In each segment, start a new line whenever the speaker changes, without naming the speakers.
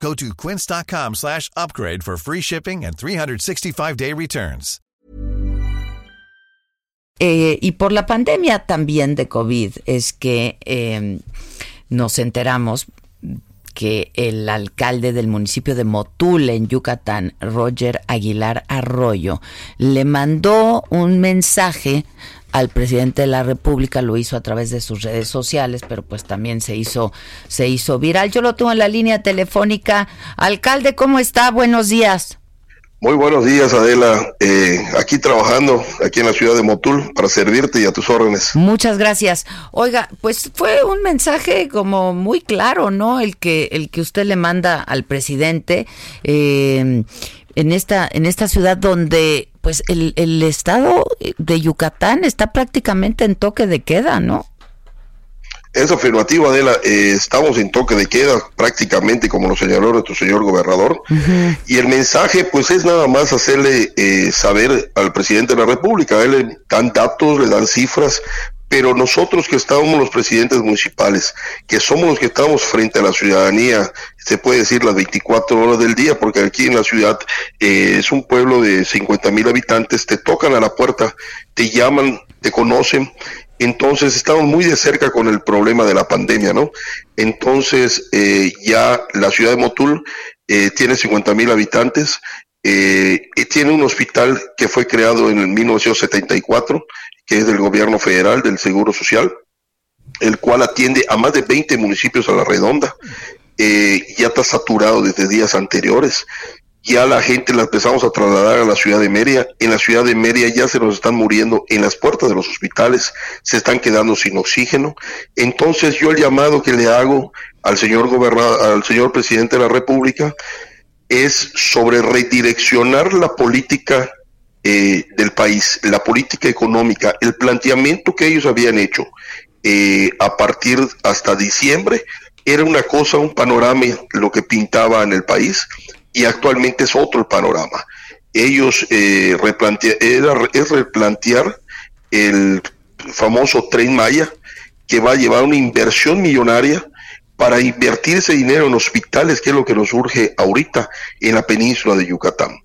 Go to quince.com slash upgrade for free shipping and 365-day returns.
Eh, y por la pandemia también de COVID es que eh, nos enteramos que el alcalde del municipio de Motul, en Yucatán, Roger Aguilar Arroyo, le mandó un mensaje al presidente de la República, lo hizo a través de sus redes sociales, pero pues también se hizo, se hizo viral. Yo lo tengo en la línea telefónica. Alcalde, ¿cómo está? Buenos días.
Muy buenos días, Adela. Eh, aquí trabajando, aquí en la ciudad de Motul, para servirte y a tus órdenes.
Muchas gracias. Oiga, pues fue un mensaje como muy claro, ¿no? El que, el que usted le manda al presidente eh, en esta, en esta ciudad donde, pues, el, el estado de Yucatán está prácticamente en toque de queda, ¿no?
Es afirmativo, Adela. Eh, estamos en toque de queda prácticamente, como lo señaló nuestro señor gobernador. Y el mensaje, pues, es nada más hacerle eh, saber al presidente de la República. A él le dan datos, le dan cifras, pero nosotros que estamos los presidentes municipales, que somos los que estamos frente a la ciudadanía, se puede decir las 24 horas del día, porque aquí en la ciudad eh, es un pueblo de 50 mil habitantes, te tocan a la puerta, te llaman, te conocen entonces estamos muy de cerca con el problema de la pandemia, ¿no? Entonces eh, ya la ciudad de Motul eh, tiene 50 mil habitantes, eh, tiene un hospital que fue creado en el 1974, que es del gobierno federal, del Seguro Social, el cual atiende a más de 20 municipios a la redonda. ya está saturado desde días anteriores ya la gente la empezamos a trasladar a la ciudad de Mérida. En la ciudad de Mérida ya se nos están muriendo en las puertas de los hospitales, se están quedando sin oxígeno. Entonces yo el llamado que le hago al señor gobernador, al señor presidente de la República es sobre redireccionar la política eh, del país, la política económica, el planteamiento que ellos habían hecho eh, a partir hasta diciembre era una cosa, un panorama, lo que pintaba en el país y actualmente es otro el panorama. Ellos eh, es replantear el famoso tren Maya que va a llevar una inversión millonaria para invertir ese dinero en hospitales, que es lo que nos urge ahorita en la península de Yucatán.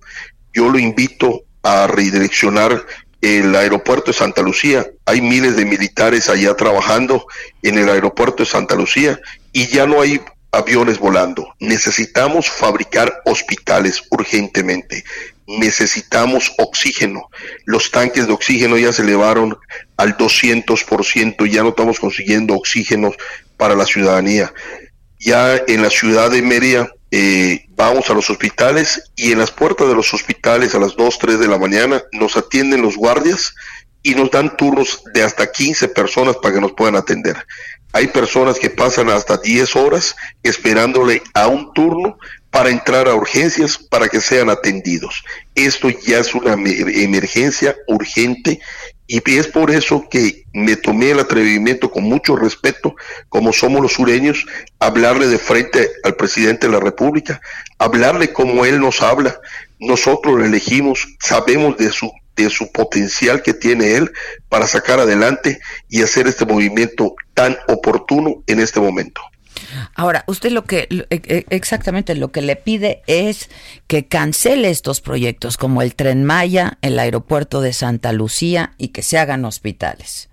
Yo lo invito a redireccionar el aeropuerto de Santa Lucía. Hay miles de militares allá trabajando en el aeropuerto de Santa Lucía y ya no hay aviones volando. Necesitamos fabricar hospitales urgentemente. Necesitamos oxígeno. Los tanques de oxígeno ya se elevaron al 200%, ya no estamos consiguiendo oxígeno para la ciudadanía. Ya en la ciudad de Mérida eh, vamos a los hospitales y en las puertas de los hospitales a las 2, 3 de la mañana nos atienden los guardias y nos dan turnos de hasta 15 personas para que nos puedan atender. Hay personas que pasan hasta 10 horas esperándole a un turno para entrar a urgencias para que sean atendidos. Esto ya es una emergencia urgente y es por eso que me tomé el atrevimiento con mucho respeto, como somos los sureños, hablarle de frente al presidente de la República, hablarle como él nos habla. Nosotros lo elegimos, sabemos de su de su potencial que tiene él para sacar adelante y hacer este movimiento tan oportuno en este momento.
Ahora, usted lo que e, e, exactamente lo que le pide es que cancele estos proyectos como el Tren Maya, el aeropuerto de Santa Lucía y que se hagan hospitales.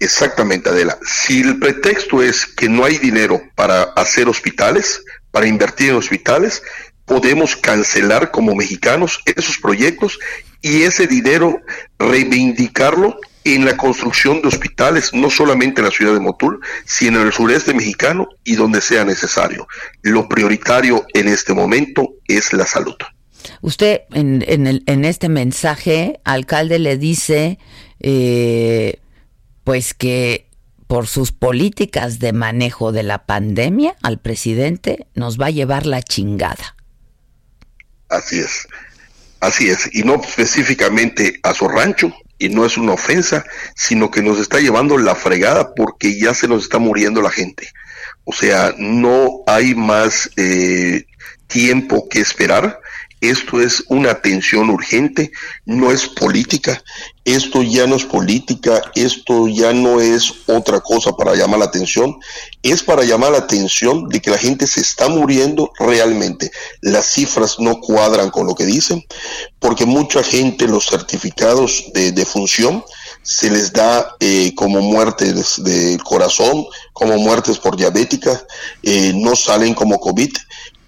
Exactamente, Adela. Si el pretexto es que no hay dinero para hacer hospitales, para invertir en hospitales, podemos cancelar como mexicanos esos proyectos y ese dinero reivindicarlo en la construcción de hospitales, no solamente en la ciudad de Motul, sino en el sureste mexicano y donde sea necesario. Lo prioritario en este momento es la salud.
Usted en, en, el, en este mensaje, alcalde, le dice eh, pues que por sus políticas de manejo de la pandemia al presidente nos va a llevar la chingada.
Así es. Así es, y no específicamente a su rancho, y no es una ofensa, sino que nos está llevando la fregada porque ya se nos está muriendo la gente. O sea, no hay más eh, tiempo que esperar esto es una atención urgente, no es política, esto ya no es política, esto ya no es otra cosa para llamar la atención, es para llamar la atención de que la gente se está muriendo realmente. Las cifras no cuadran con lo que dicen, porque mucha gente los certificados de defunción se les da eh, como muertes del corazón, como muertes por diabética, eh, no salen como COVID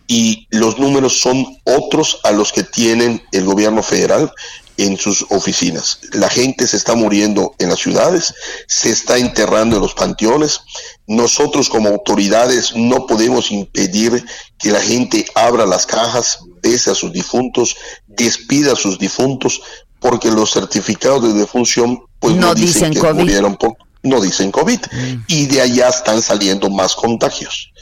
y los números son otros a los que tienen el gobierno federal en sus oficinas. La gente se está muriendo en las ciudades, se está enterrando en los panteones. Nosotros como autoridades no podemos impedir que la gente abra las cajas, bese a sus difuntos, despida a sus difuntos, porque los certificados de defunción pues no, dicen, que murieron por, no dicen COVID. Mm. Y de allá están saliendo más contagios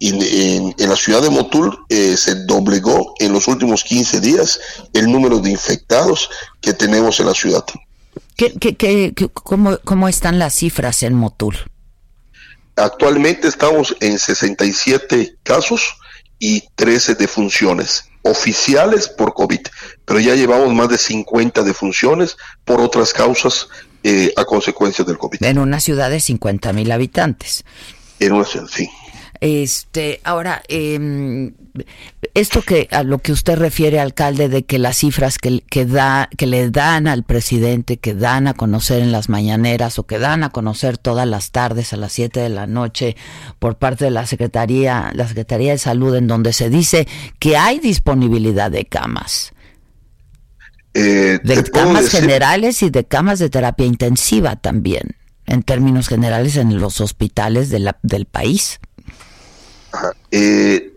en, en, la ciudad de Motul eh, se doblegó en los últimos 15 días el número de infectados que tenemos en la ciudad.
¿Qué, qué, qué, cómo, ¿Cómo están las cifras en Motul?
Actualmente estamos en 67 casos y 13 defunciones oficiales por COVID, pero ya llevamos más de 50 defunciones por otras causas eh, a consecuencia del COVID.
En una ciudad de 50 mil habitantes.
En una ciudad, sí.
Este, ahora, eh, esto que a lo que usted refiere, alcalde, de que las cifras que, que, da, que le dan al presidente, que dan a conocer en las mañaneras o que dan a conocer todas las tardes a las 7 de la noche por parte de la Secretaría, la Secretaría de Salud, en donde se dice que hay disponibilidad de camas. Eh, de camas generales y de camas de terapia intensiva también, en términos generales en los hospitales de la, del país.
Eh,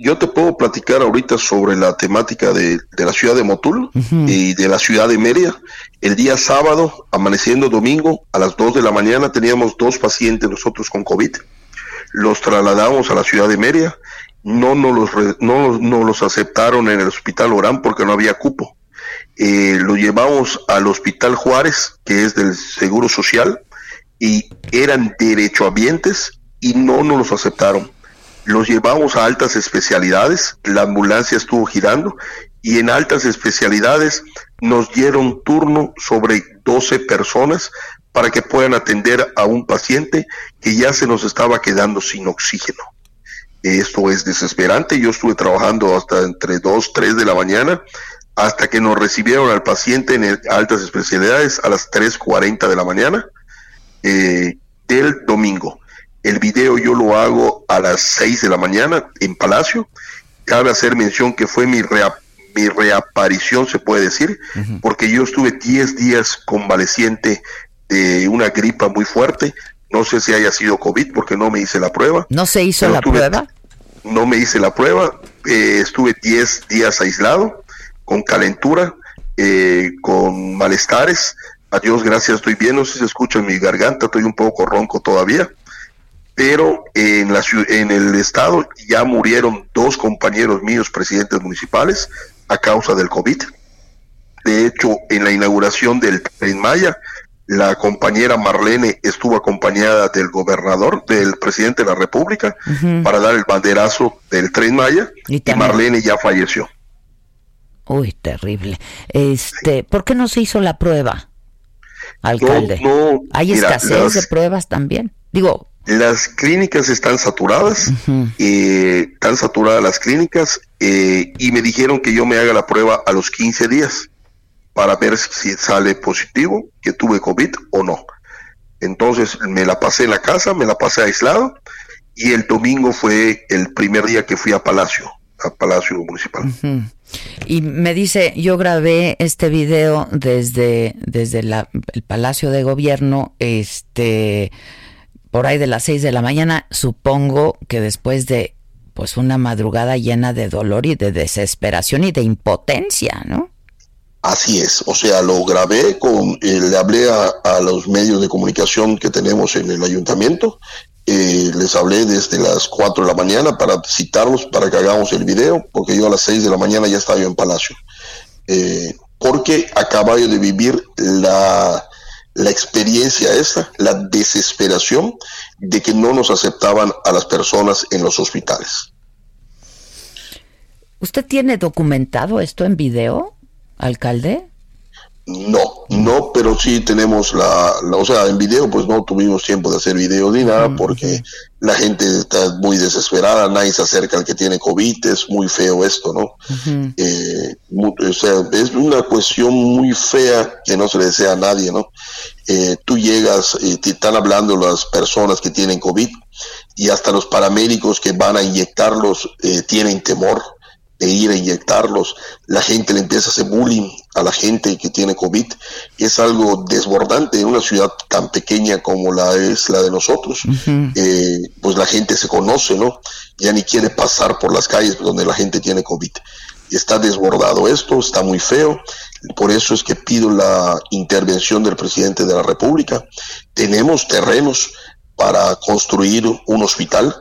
yo te puedo platicar ahorita sobre la temática de, la ciudad de Motul y de la ciudad de Mérida. El día sábado, amaneciendo domingo, a las 2 de la mañana teníamos dos pacientes nosotros con COVID. Los trasladamos a la ciudad de Mérida. No nos los, no, los aceptaron en el hospital Orán porque no había cupo. Eh, lo llevamos al hospital Juárez, que es del Seguro Social, y eran derechohabientes y no nos los aceptaron. Los llevamos a altas especialidades, la ambulancia estuvo girando y en altas especialidades nos dieron turno sobre 12 personas para que puedan atender a un paciente que ya se nos estaba quedando sin oxígeno. Esto es desesperante. Yo estuve trabajando hasta entre 2, 3 de la mañana hasta que nos recibieron al paciente en altas especialidades a las 3.40 de la mañana eh, del domingo. El video yo lo hago a las 6 de la mañana en Palacio. Cabe hacer mención que fue mi, mi reaparición, se puede decir, porque yo estuve 10 días convaleciente de una gripa muy fuerte. No sé si haya sido COVID porque no me hice la prueba.
¿No se hizo la prueba?
No me hice la prueba. Eh, estuve 10 días aislado, con calentura, eh, con malestares. Adiós, gracias, estoy bien. No sé si se escucha en mi garganta, estoy un poco ronco todavía pero en, la, en el estado ya murieron dos compañeros míos, presidentes municipales, a causa del COVID. De hecho, en la inauguración del Tren Maya, la compañera Marlene estuvo acompañada del gobernador, del presidente de la República, para dar el banderazo del Tren Maya, y, Marlene ya falleció.
Uy, terrible. Este, ¿Por qué no se hizo la prueba, alcalde? ¿Hay escasez de pruebas también? Digo,
las clínicas están saturadas, eh, están saturadas las clínicas eh, y me dijeron que yo me haga la prueba a los 15 días para ver si sale positivo, que tuve COVID o no. Entonces me la pasé en la casa, me la pasé aislado y el domingo fue el primer día que fui a Palacio, a Palacio Municipal.
Y me dice, yo grabé este video desde, desde el Palacio de Gobierno, este por ahí de las seis de la mañana, supongo que después de pues una madrugada llena de dolor y de desesperación y de impotencia, ¿no?
Así es, o sea, lo grabé, con, eh, le hablé a, los medios de comunicación que tenemos en el ayuntamiento, eh, les hablé desde las cuatro de la mañana para citarlos para que hagamos el video, porque yo a las seis de la mañana ya estaba yo en Palacio. eh, porque acaba de vivir la, la experiencia esa, la desesperación de que no nos aceptaban a las personas en los hospitales.
¿Usted tiene documentado esto en video, alcalde?
No, no, pero sí tenemos la, o sea, en video pues no tuvimos tiempo de hacer video ni nada porque la gente está muy desesperada, nadie se acerca al que tiene COVID, es muy feo esto, ¿no? Eh, o sea, es una cuestión muy fea que no se le desea a nadie, ¿no? Eh, tú llegas, y te están hablando las personas que tienen COVID y hasta los paramédicos que van a inyectarlos eh, tienen temor de ir a inyectarlos, la gente le empieza a hacer bullying a la gente que tiene COVID, es algo desbordante en una ciudad tan pequeña como la es la de nosotros, eh, pues la gente se conoce, ¿no? Ya ni quiere pasar por las calles donde la gente tiene COVID. Está desbordado esto, está muy feo, por eso es que pido la intervención del presidente de la República. Tenemos terrenos para construir un hospital,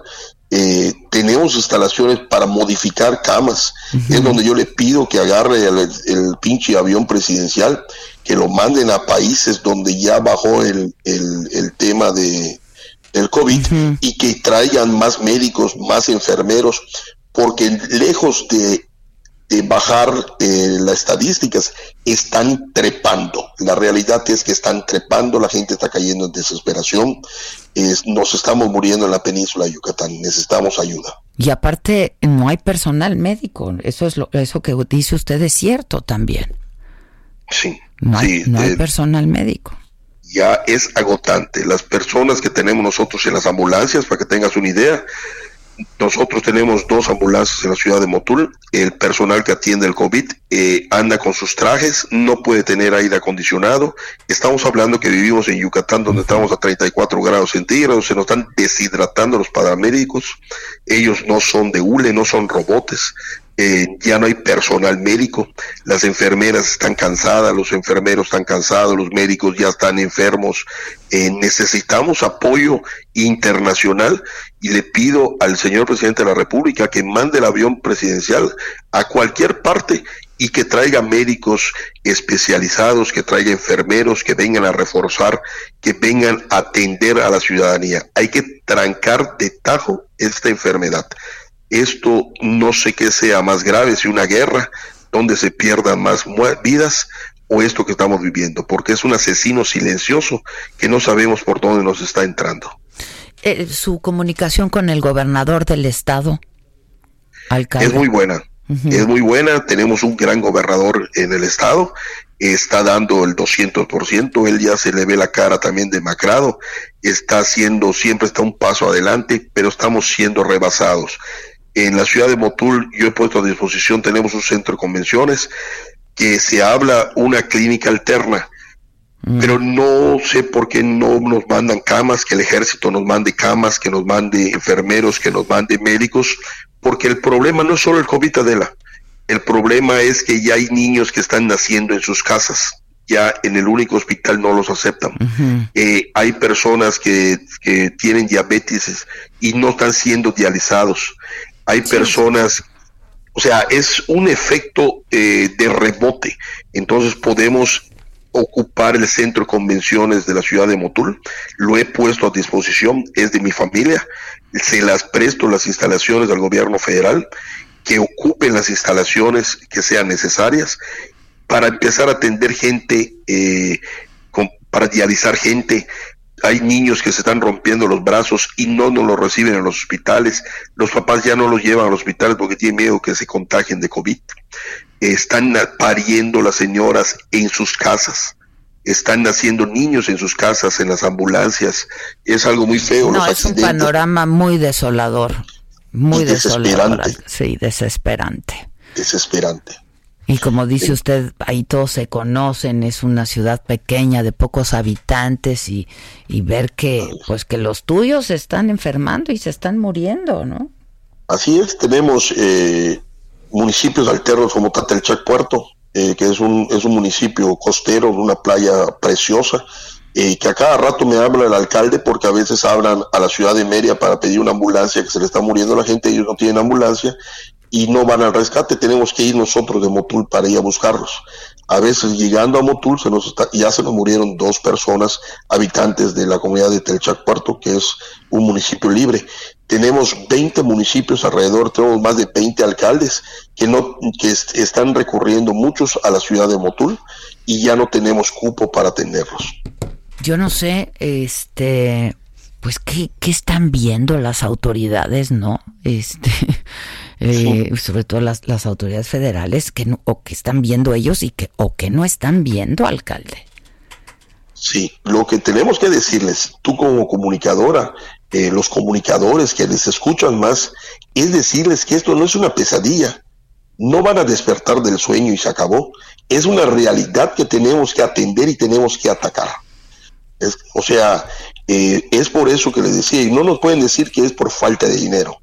eh, tenemos instalaciones para modificar camas. Es donde yo le pido que agarre el, pinche avión presidencial, que lo manden a países donde ya bajó el, el, tema de, del COVID y que traigan más médicos, más enfermeros, porque lejos de bajar eh, las estadísticas, están trepando. La realidad es que están trepando, la gente está cayendo en desesperación, nos estamos muriendo en la península de Yucatán, necesitamos ayuda.
Y aparte, no hay personal médico, eso es lo eso que dice usted es cierto también.
Sí,
no hay, no hay personal médico
ya es agotante. Las personas que tenemos nosotros en las ambulancias, para que tengas una idea, nosotros tenemos dos ambulancias en la ciudad de Motul. El personal que atiende el COVID eh, anda con sus trajes, no puede tener aire acondicionado. Estamos hablando que vivimos en Yucatán, donde estamos a 34 grados centígrados, se nos están deshidratando los paramédicos. Ellos no son de hule, no son robotes. Eh, ya no hay personal médico, las enfermeras están cansadas, los enfermeros están cansados, los médicos ya están enfermos. Eh, necesitamos apoyo internacional y le pido al señor presidente de la República que mande el avión presidencial a cualquier parte y que traiga médicos especializados, que traiga enfermeros, que vengan a reforzar, que vengan a atender a la ciudadanía. Hay que trancar de tajo esta enfermedad. Esto no sé qué sea más grave, si una guerra donde se pierdan más vidas o esto que estamos viviendo, porque es un asesino silencioso que no sabemos por dónde nos está entrando.
Eh, su comunicación con el gobernador del estado,
alcalde. Es muy buena, es muy buena. Tenemos un gran gobernador en el estado, está dando el 200%, él ya se le ve la cara también demacrado, está haciendo, siempre está un paso adelante, pero estamos siendo rebasados. En la ciudad de Motul yo he puesto a disposición, tenemos un centro de convenciones que se habla una clínica alterna. Pero no sé por qué no nos mandan camas, que el ejército nos mande camas, que nos mande enfermeros, que nos mande médicos, porque el problema no es solo el COVID, Adela, el problema es que ya hay niños que están naciendo en sus casas, ya en el único hospital no los aceptan. Eh, hay personas que, que, tienen diabetes y no están siendo dializados. Hay personas, o sea, es un efecto eh, de rebote. Entonces podemos ocupar el centro de convenciones de la ciudad de Motul. Lo he puesto a disposición, es de mi familia. Se las presto las instalaciones del gobierno federal, que ocupen las instalaciones que sean necesarias para empezar a atender gente, eh, para dializar gente, hay niños que se están rompiendo los brazos y no nos los reciben en los hospitales. Los papás ya no los llevan a los hospitales porque tienen miedo que se contagien de COVID. Están pariendo las señoras en sus casas. Están naciendo niños en sus casas, en las ambulancias. Es algo muy feo.
No, es un panorama muy desolador. Muy desolador. Sí, desesperante.
Desesperante.
Y como dice usted, ahí todos se conocen, es una ciudad pequeña de pocos habitantes y, ver que pues que los tuyos se están enfermando y se están muriendo, ¿no?
Así es, tenemos eh, municipios alternos como Tatelchac Puerto, eh, que es un, es un municipio costero, una playa preciosa, eh, que a cada rato me habla el alcalde porque a veces hablan a la ciudad de Meria para pedir una ambulancia que se le está muriendo la gente, ellos no tienen ambulancia y no van al rescate, tenemos que ir nosotros de Motul para ir a buscarlos. A veces llegando a Motul se nos ya se nos murieron dos personas habitantes de la comunidad de Telchac Cuarto, que es un municipio libre. Tenemos 20 municipios alrededor, tenemos más de 20 alcaldes que no que están recurriendo muchos a la ciudad de Motul y ya no tenemos cupo para atenderlos.
Yo no sé, este, pues qué, qué están viendo las autoridades, ¿no? Este, eh, sobre todo las, las autoridades federales, que no, o que están viendo ellos y que o que no están viendo, alcalde.
Sí, lo que tenemos que decirles, tú como comunicadora, eh, los comunicadores que les escuchan más, es decirles que esto no es una pesadilla, no van a despertar del sueño y se acabó, es una realidad que tenemos que atender y tenemos que atacar. o sea, eh, es por eso que les decía, y no nos pueden decir que es por falta de dinero.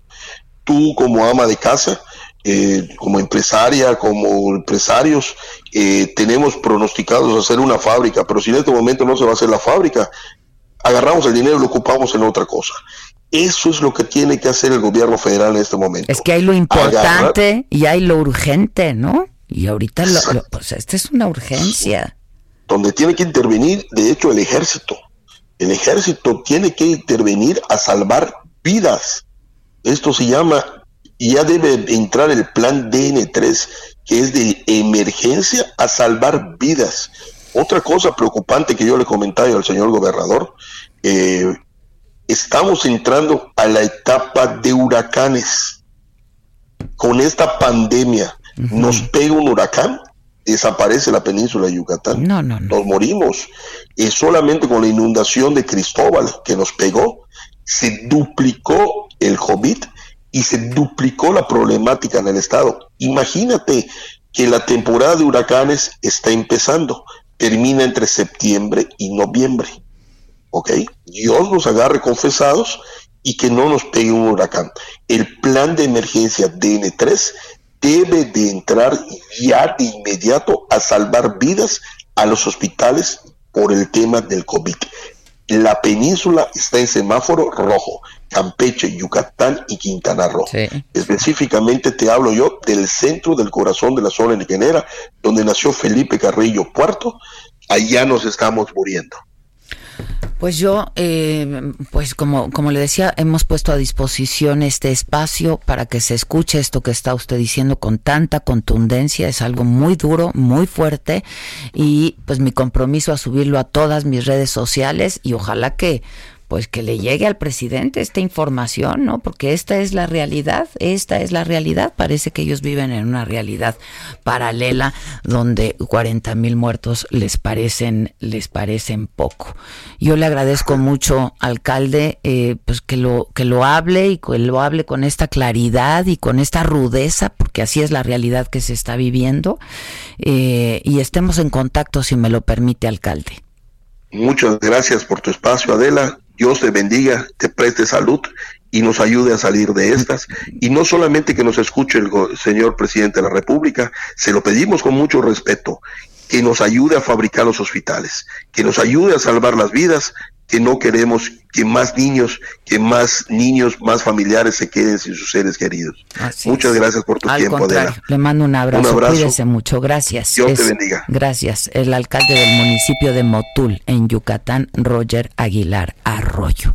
Tú como ama de casa, eh, como empresaria, como empresarios, tenemos pronosticados hacer una fábrica, pero si en este momento no se va a hacer la fábrica, agarramos el dinero y lo ocupamos en otra cosa. Eso es lo que tiene que hacer el gobierno federal en este momento.
Es que hay lo importante y hay lo urgente, ¿no? Y ahorita, lo, pues esta es una urgencia.
Donde tiene que intervenir, de hecho, el ejército. El ejército tiene que intervenir a salvar vidas. Esto se llama, y ya debe entrar el plan DN3, que es de emergencia a salvar vidas. Otra cosa preocupante que yo le comentaba al señor gobernador, eh, estamos entrando a la etapa de huracanes. Con esta pandemia, nos pega un huracán, desaparece la península de Yucatán.
No, no,
Nos morimos. Y solamente con la inundación de Cristóbal que nos pegó, se duplicó el COVID y se duplicó la problemática en el estado. Imagínate que la temporada de huracanes está empezando termina entre septiembre y noviembre. ¿Ok? Dios nos agarre confesados y que no nos pegue un huracán. El plan de emergencia DN3 debe de entrar ya de inmediato a salvar vidas a los hospitales por el tema del COVID. La península está en semáforo rojo. Campeche, Yucatán y Quintana Roo. Específicamente te hablo yo del centro del corazón de la zona nequenera, donde nació Felipe Carrillo Puerto. Allá nos estamos muriendo.
Pues yo, eh, pues como, como le decía, hemos puesto a disposición este espacio para que se escuche esto que está usted diciendo con tanta contundencia. Es algo muy duro, muy fuerte y pues mi compromiso a subirlo a todas mis redes sociales y ojalá que pues que le llegue al presidente esta información, ¿no? Porque esta es la realidad, esta es la realidad. Parece que ellos viven en una realidad paralela donde 40 mil muertos les parecen, les parecen poco. Yo le agradezco mucho, alcalde, eh, pues que lo, que lo hable y que lo hable con esta claridad y con esta rudeza, porque así es la realidad que se está viviendo. Eh, y estemos en contacto, si me lo permite, alcalde.
Muchas gracias por tu espacio, Adela. Dios te bendiga, te preste salud y nos ayude a salir de estas. Y no solamente que nos escuche el señor presidente de la República, se lo pedimos con mucho respeto, que nos ayude a fabricar los hospitales, que nos ayude a salvar las vidas, que no queremos que más niños, que más niños, más familiares se queden sin sus seres queridos. Muchas gracias por tu tiempo, Adela.
Le mando un abrazo. un Cuídese mucho. Gracias.
Dios te bendiga.
Gracias. El alcalde del municipio de Motul, en Yucatán, Roger Aguilar Arroyo.